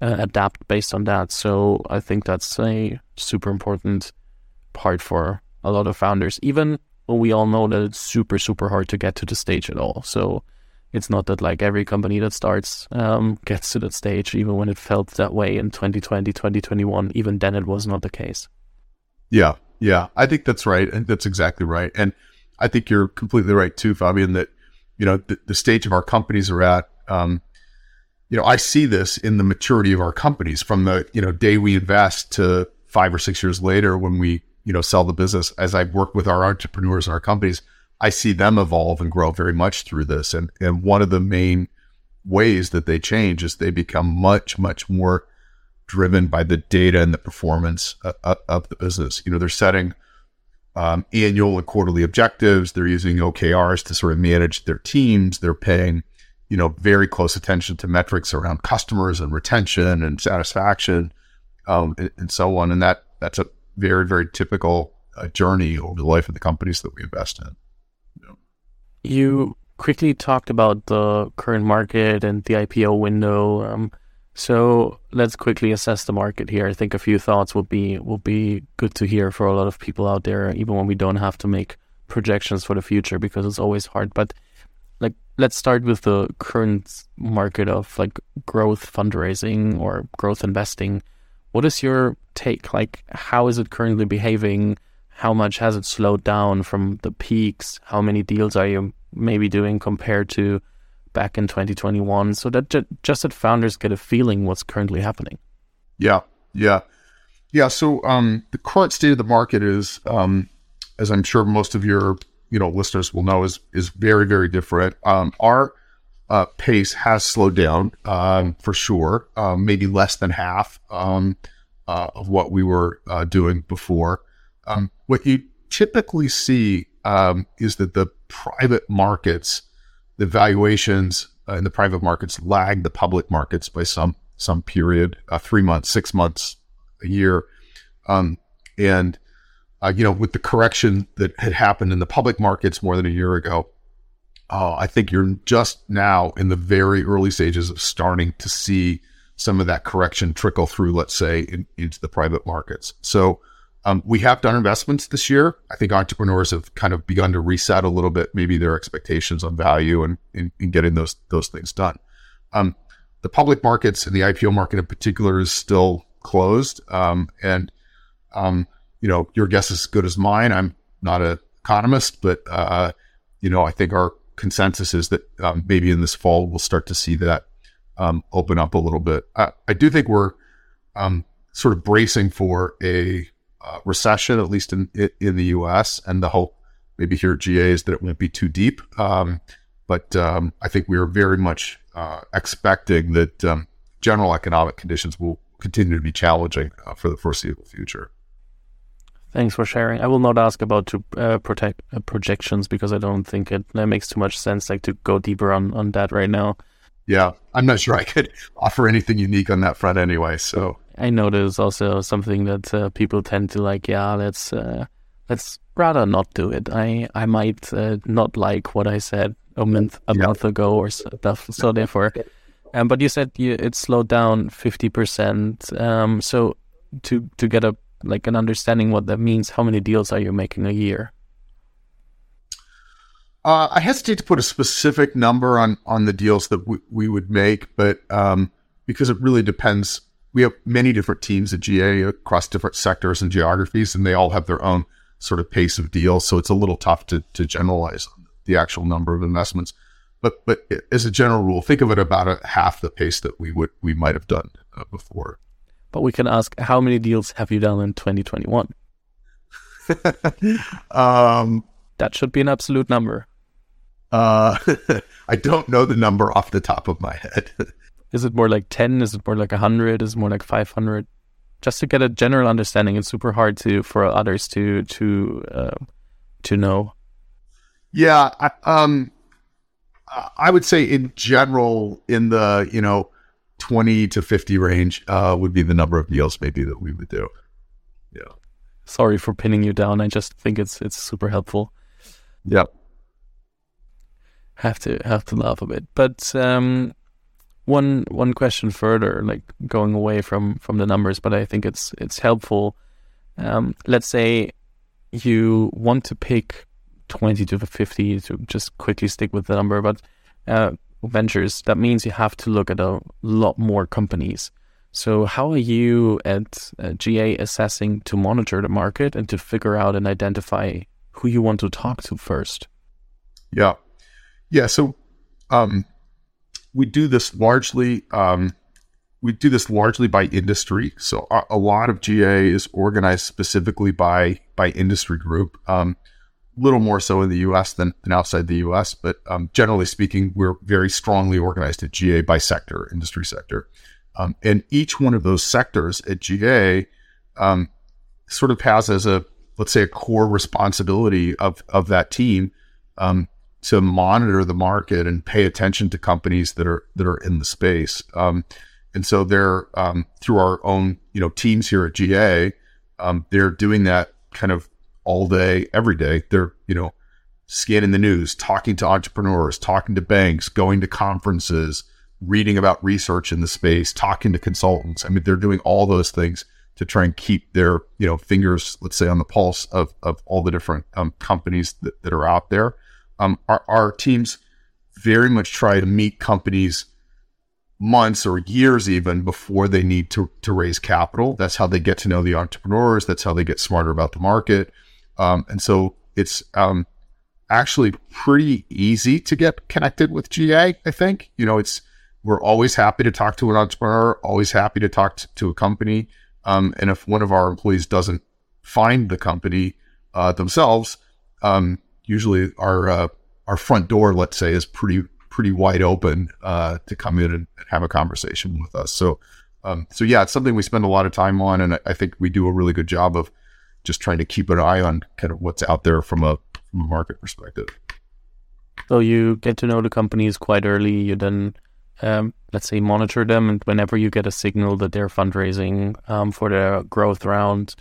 uh, adapt based on that. So I think that's a super important part for a lot of founders, even when we all know that it's super super hard to get to the stage at all. So it's not that like every company that starts um, gets to that stage, even when it felt that way in 2020, 2021. Even then, it was not the case. Yeah, yeah, I think that's right. and that's exactly right. And I think you're completely right too, Fabian. That you know the, the stage of our companies are at. Um, you know, I see this in the maturity of our companies from the you know day we invest to five or six years later when we you know sell the business. As I work with our entrepreneurs and our companies, I see them evolve and grow very much through this. And, and one of the main ways that they change is they become much, much more driven by the data and the performance of, of the business. You know, they're setting um, annual and quarterly objectives. They're using OKRs to sort of manage their teams. They're paying, you know, very close attention to metrics around customers and retention and satisfaction, um, and, and, so on. And that that's a very, very typical uh, journey over the life of the companies that we invest in. You quickly talked about the current market and the IPO window. Um, so let's quickly assess the market here. I think a few thoughts would be would be good to hear for a lot of people out there, even when we don't have to make projections for the future because it's always hard. But like let's start with the current market of like growth fundraising or growth investing. What is your take? Like how is it currently behaving? how much has it slowed down from the peaks? How many deals are you maybe doing compared to back in 2021? So that ju- just that founders get a feeling what's currently happening. Yeah, yeah, yeah. So um, the current state of the market is, um, as I'm sure most of your you know listeners will know, is is very very different. Um, our uh, pace has slowed down um, for sure, um, maybe less than half um, uh, of what we were uh, doing before. Um, what you typically see um, is that the private markets, the valuations uh, in the private markets lag the public markets by some some period, uh, three months, six months, a year, um, and uh, you know, with the correction that had happened in the public markets more than a year ago, uh, I think you're just now in the very early stages of starting to see some of that correction trickle through, let's say, in, into the private markets. So um, we have done investments this year. I think entrepreneurs have kind of begun to reset a little bit, maybe their expectations on value and in, in getting those those things done. Um, the public markets and the IPO market in particular is still closed. Um, and um, you know, your guess is as good as mine. I'm not an economist, but uh, you know, I think our consensus is that um, maybe in this fall we'll start to see that um, open up a little bit. I, I do think we're sort of bracing for a uh, recession, at least in in the U.S. And the hope, maybe here at GA, is that it won't be too deep. Um, but um, I think we are very much uh, expecting that um, general economic conditions will continue to be challenging uh, for the foreseeable future. Thanks for sharing. I will not ask about to uh, protect uh, projections because I don't think it makes too much sense like to go deeper on on that right now. Yeah, I'm not sure I could (laughs) offer anything unique on that front anyway. So I know there's also something that uh, people tend to like. Yeah, let's uh, let's rather not do it. I I might uh, not like what I said a month a yeah. month ago or stuff. So therefore, um, but you said you, it slowed down fifty percent. Um, so to to get a like an understanding what that means, how many deals are you making a year? Uh, I hesitate to put a specific number on on the deals that we, we would make, but um, because it really depends we have many different teams at GA across different sectors and geographies, and they all have their own sort of pace of deals. So it's a little tough to, to generalize the actual number of investments. But but as a general rule, think of it about a half the pace that we would we might have done uh, before. But we can ask, how many deals have you done in 2021? (laughs) um, that should be an absolute number. Uh, (laughs) I don't know the number off the top of my head. (laughs) Is it more like 10? Is it more like 100? Is it more like 500? Just to get a general understanding. It's super hard to for others to to uh, to know. Yeah, I, um, I would say in general, in the you know 20 to 50 range uh, would be the number of deals maybe that we would do. Yeah. Sorry for pinning you down. I just think it's it's super helpful. Yep. Have to have to laugh a bit, but um, one one question further, like going away from from the numbers, but I think it's it's helpful. Um, let's say you want to pick twenty to fifty to just quickly stick with the number, but uh, ventures. That means you have to look at a lot more companies. So, how are you at uh, GA assessing to monitor the market and to figure out and identify who you want to talk to first? Yeah, yeah. So, um, we do this largely. Um, we do this largely by industry. So a, a, lot of GA is organized specifically by by industry group. Um, little more so in the U.S. than, than outside the U.S. But um, generally speaking, we're very strongly organized at GA by sector, industry sector, um, and each one of those sectors at GA um, sort of has as a let's say a core responsibility of of that team um, to monitor the market and pay attention to companies that are that are in the space. Um, and so they're um, through our own you know teams here at GA, they're doing that kind of all day, every day. They're you know scanning the news, talking to entrepreneurs, talking to banks, going to conferences, reading about research in the space, talking to consultants. I mean, they're doing all those things to try and keep their you know fingers, let's say, on the pulse of of all the different um, companies that, that are out there um, our, our teams very much try to meet companies months or years even before they need to, to raise capital. That's how they get to know the entrepreneurs. That's how they get smarter about the market. Um, and so it's um, actually pretty easy to get connected with GA, I think. You know, it's we're always happy to talk to an entrepreneur, always happy to talk to, to a company. Um, and if one of our employees doesn't find the company uh, themselves, um, usually our uh, our front door, let's say, is pretty pretty wide open uh, to come in and have a conversation with us. So, um, so yeah, it's something we spend a lot of time on, and I think we do a really good job of just trying to keep an eye on kind of what's out there from a, from a market perspective. So you get to know the companies quite early. You then, um, let's say, monitor them, and whenever you get a signal that they're fundraising um, for their growth round,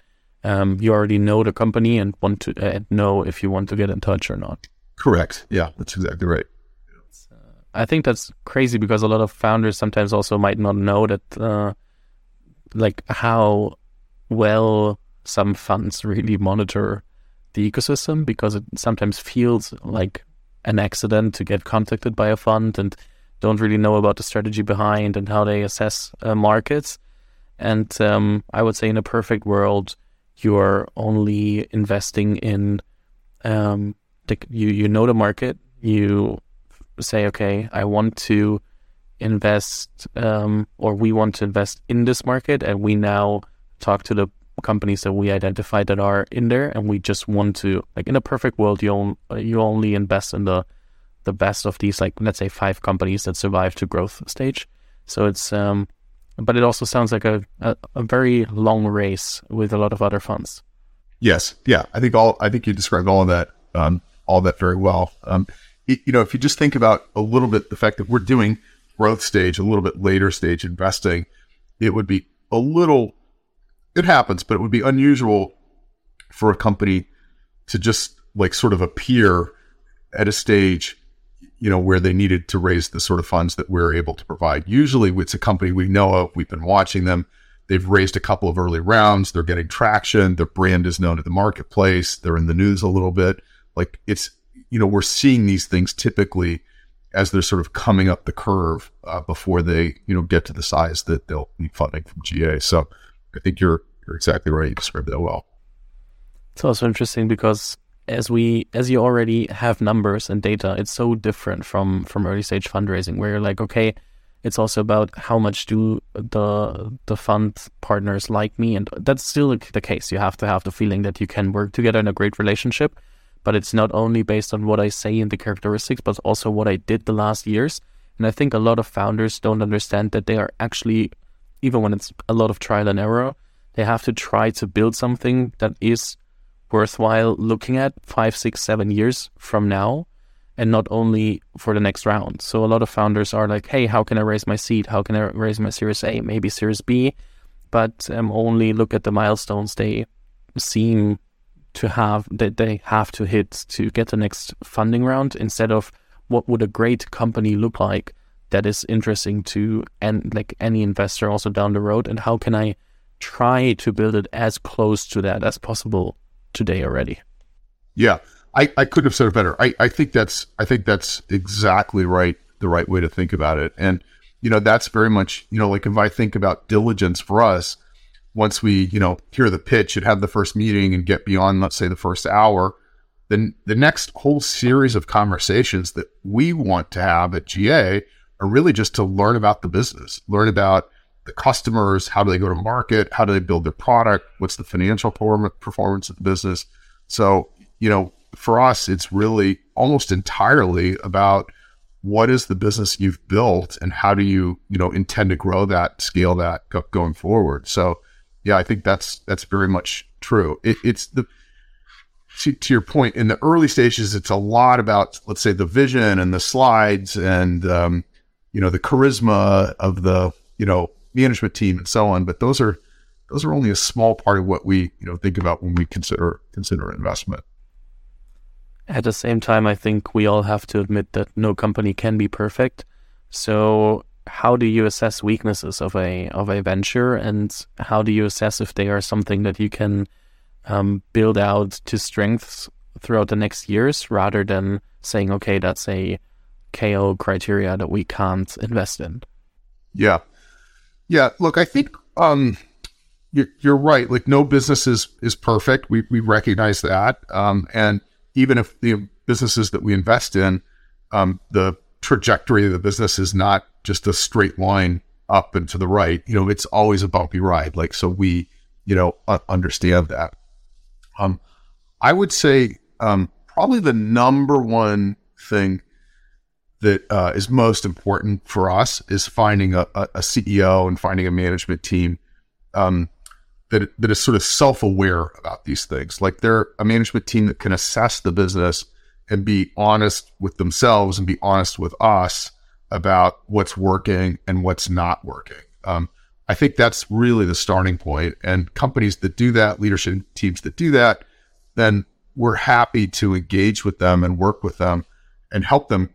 um, you already know the company and want to uh, know if you want to get in touch or not. Correct. Yeah, that's exactly right. I think that's crazy because a lot of founders sometimes also might not know that, uh, like how well some funds really monitor the ecosystem because it sometimes feels like an accident to get contacted by a fund and don't really know about the strategy behind and how they assess uh, markets. And um, I would say in a perfect world, you're only investing in um, the, you you know the market. You say, okay, I want to invest, um, or we want to invest in this market, and we now talk to the companies that we identify that are in there, and we just want to, like, in a perfect world, you on, you only invest in the the best of these, like, let's say, five companies that survive to growth stage. So it's um, but it also sounds like a, a, a, very long race with a lot of other funds. Yes, yeah, I think all I think you described all of that, um, all that very well. Um, it, you know, if you just think about a little bit the fact that we're doing growth stage, a little bit later stage investing, it would be a little. It happens, but it would be unusual for a company to just like sort of appear at a stage you know, where they needed to raise the sort of funds that we're able to provide. Usually it's a company we know of. We've been watching them. They've raised a couple of early rounds. They're getting traction. Their brand is known in the marketplace. They're in the news a little bit. Like it's, you know, we're seeing these things typically as they're sort of coming up the curve uh, before they, you know, get to the size that they'll need funding from GA. So I think you're, you're exactly right. You described that well. It's also interesting because as we as you already have numbers and data, it's so different from from early stage fundraising where you're like, okay, It's also about how much do the the fund partners like me, and that's still the case. You have to have the feeling that you can work together in a great relationship. But it's not only based on what I say in the characteristics, but also what I did the last years. And I think a lot of founders don't understand that they are actually, even when it's a lot of trial and error, they have to try to build something that is worthwhile looking at five, six, seven years from now and not only for the next round. So a lot of founders are like, hey, how can I raise my seed? How can I raise my Series A? Maybe Series B, but um, only look at the milestones they seem to have that they have to hit to get the next funding round instead of what would a great company look like that is interesting to and like any investor also down the road and how can I try to build it as close to that as possible today already. Yeah. I, I couldn't have said it better. I, I think that's I think that's exactly right, the right way to think about it. And you know, that's very much, you know, like if I think about diligence for us, once we, you know, hear the pitch and have the first meeting and get beyond, let's say, the first hour, then the next whole series of conversations that we want to have at GA are really just to learn about the business, learn about the customers, how do they go to market, how do they build their product, what's the financial performance of the business. So, you know, for us, it's really almost entirely about what is the business you've built and how do you, you know, intend to grow that, scale that going forward. So, yeah, I think that's that's very much true. It, it's the to, to, your point in the early stages, it's a lot about let's say the vision and the slides and um, you know the charisma of the you know management team and so on. But those are those are only a small part of what we you know think about when we consider consider investment. At the same time, I think we all have to admit that no company can be perfect. So, how do you assess weaknesses of a of a venture, and how do you assess if they are something that you can um, build out to strengths throughout the next years, rather than saying, okay, that's a KO criteria that we can't invest in? Yeah, yeah. Look, I think um, you're, you're right. Like, no business is is perfect. We we recognize that, um, and even if the businesses that we invest in, um, the trajectory of the business is not just a straight line up and to the right. You know, it's always a bumpy ride. Like so, we you know understand that. Um, I would say um, probably the number one thing that uh, is most important for us is finding a, a, CEO and finding a management team um, that that is sort of self aware about these things. Like they're a management team that can assess the business and be honest with themselves and be honest with us about what's working and what's not working. Um, I think that's really the starting point. And companies that do that, leadership teams that do that, then we're happy to engage with them and work with them and help them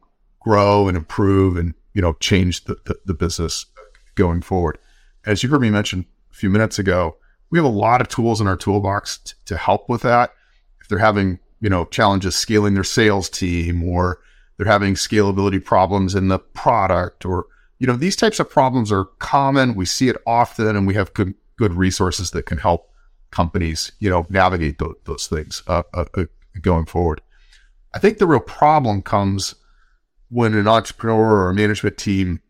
grow and improve and you know change the, the, the business going forward. As you heard me mention a few minutes ago, we have a lot of tools in our toolbox t- to help with that. If they're having, you know, challenges scaling their sales team or they're having scalability problems in the product or, you know, these types of problems are common. We see it often and we have good, good resources that can help companies, you know, navigate th- those things uh, uh, uh, going forward. I think the real problem comes when an entrepreneur or a management team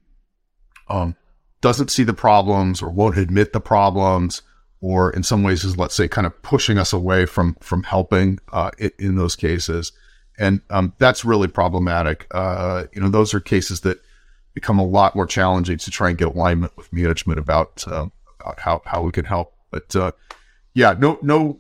um, doesn't see the problems or won't admit the problems or in some ways is let's say kind of pushing us away from from helping uh, in those cases. And um, that's really problematic. Uh, you know those are cases that become a lot more challenging to try and get alignment with management about uh, about how, how we can help. But uh, yeah no no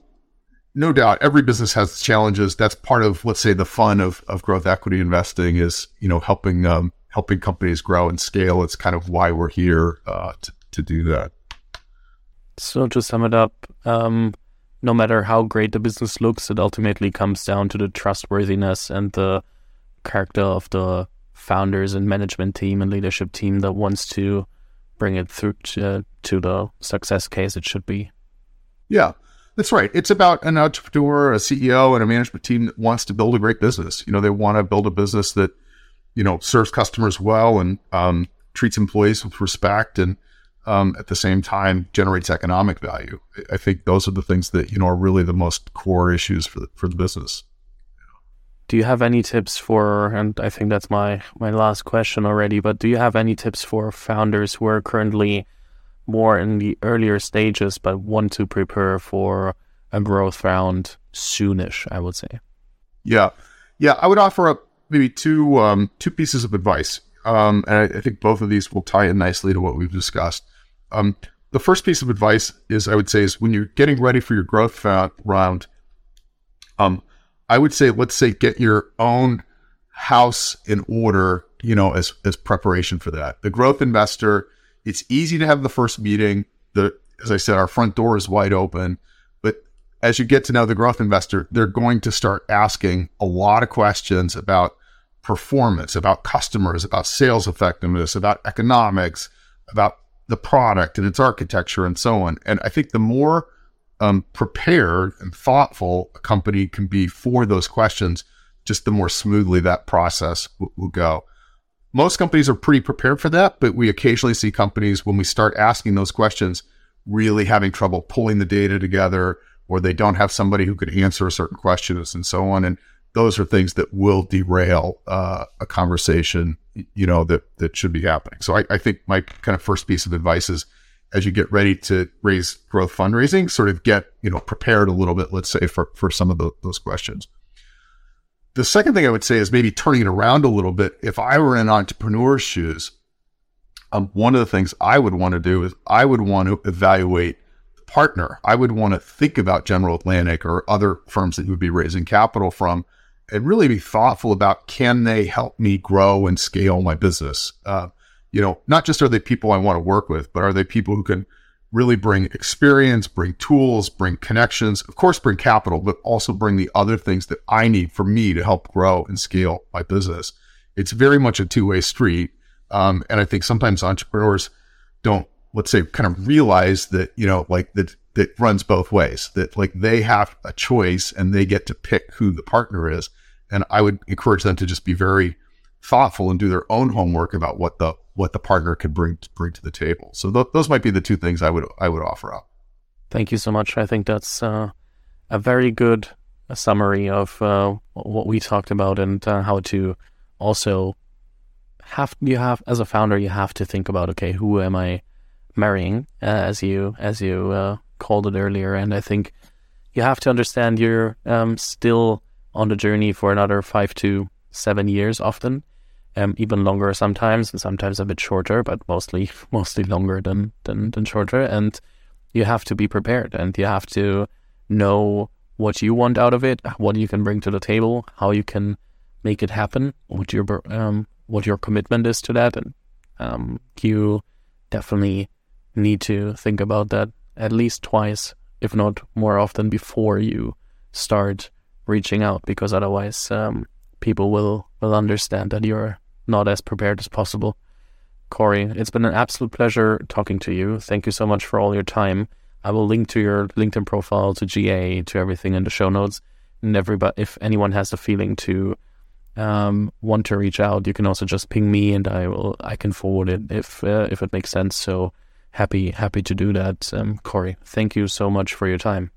no doubt every business has challenges. That's part of let's say the fun of, of growth equity investing is you know helping um, helping companies grow and scale. It's kind of why we're here uh, to, to do that. So to sum it up, um, no matter how great the business looks, it ultimately comes down to the trustworthiness and the character of the founders and management team and leadership team that wants to bring it through to, to the success case it should be. Yeah, that's right. It's about an entrepreneur, a CEO, and a management team that wants to build a great business. You know, they want to build a business that, you know, serves customers well and um, treats employees with respect and um, at the same time generates economic value. I think those are the things that you know are really the most core issues for the, for the business. do you have any tips for and i think that's my my last question already but do you have any tips for founders who are currently more in the earlier stages but want to prepare for a growth round soonish i would say. Yeah. Yeah i would offer up maybe two um, two pieces of advice. Um, and I, I, think both of these will tie in nicely to what we've discussed. Um, the first piece of advice is i would say is when you're getting ready for your growth round um, I would say, let's say, get your own house in order, you know, as as preparation for that. The growth investor, it's easy to have the first meeting. The as I said, our front door is wide open. But as you get to know the growth investor, they're going to start asking a lot of questions about performance, about customers, about sales effectiveness, about economics, about the product and its architecture and so on. And I think the more um, prepared and thoughtful a company can be for those questions, just the more smoothly that process w- will go. Most companies are pretty prepared for that, but we occasionally see companies when we start asking those questions really having trouble pulling the data together or they don't have somebody who could answer certain questions and so on. And those are things that will derail uh, a conversation, you know, that, that should be happening. So I, I think my kind of first piece of advice is as you get ready to raise growth fundraising, sort of get, you know, prepared a little bit, let's say, for, for some of the, those questions. The second thing I would say is maybe turning it around a little bit. If I were in entrepreneur's shoes, um, one of the things I would want to do is I would want to evaluate the partner. I would want to think about General Atlantic or other firms that you would be raising capital from and really be thoughtful about can they help me grow and scale my business? Uh, you know, not just are they people I want to work with, but are they people who can really bring experience, bring tools, bring connections, of course, bring capital, but also bring the other things that I need for me to help grow and scale my business. It's very much a two way street. Um, and I think sometimes entrepreneurs don't, let's say, kind of realize that, you know, like that, that runs both ways, that like they have a choice and they get to pick who the partner is. And I would encourage them to just be very thoughtful and do their own homework about what the what the partner could bring bring to the table. So th- those might be the two things I would I would offer up. Thank you so much. I think that's uh, a very good summary of uh, what we talked about and uh, how to also have you have as a founder you have to think about okay who am I marrying uh, as you as you uh, called it earlier and I think you have to understand you're um, still on the journey for another five to seven years often um, even longer sometimes, and sometimes a bit shorter, but mostly (laughs) mostly longer than than than shorter. And you have to be prepared, and you have to know what you want out of it, what you can bring to the table, how you can make it happen, what your um, what your commitment is to that, and um, you definitely need to think about that at least twice, if not more often, before you start reaching out, because otherwise um, people will will understand that you're not as prepared as possible. Cory, it's been an absolute pleasure talking to you. Thank you so much for all your time. I will link to your LinkedIn profile, to GA, to everything in the show notes. And everybody, if anyone has the feeling to um, want to reach out, you can also just ping me, and I will I can forward it if uh, if it makes sense. So happy happy to do that, um, Cory. Thank you so much for your time.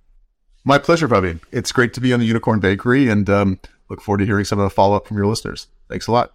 My pleasure, Fabian. It's great to be on the Unicorn Bakery, and um, look forward to hearing some of the follow up from your listeners. Thanks a lot.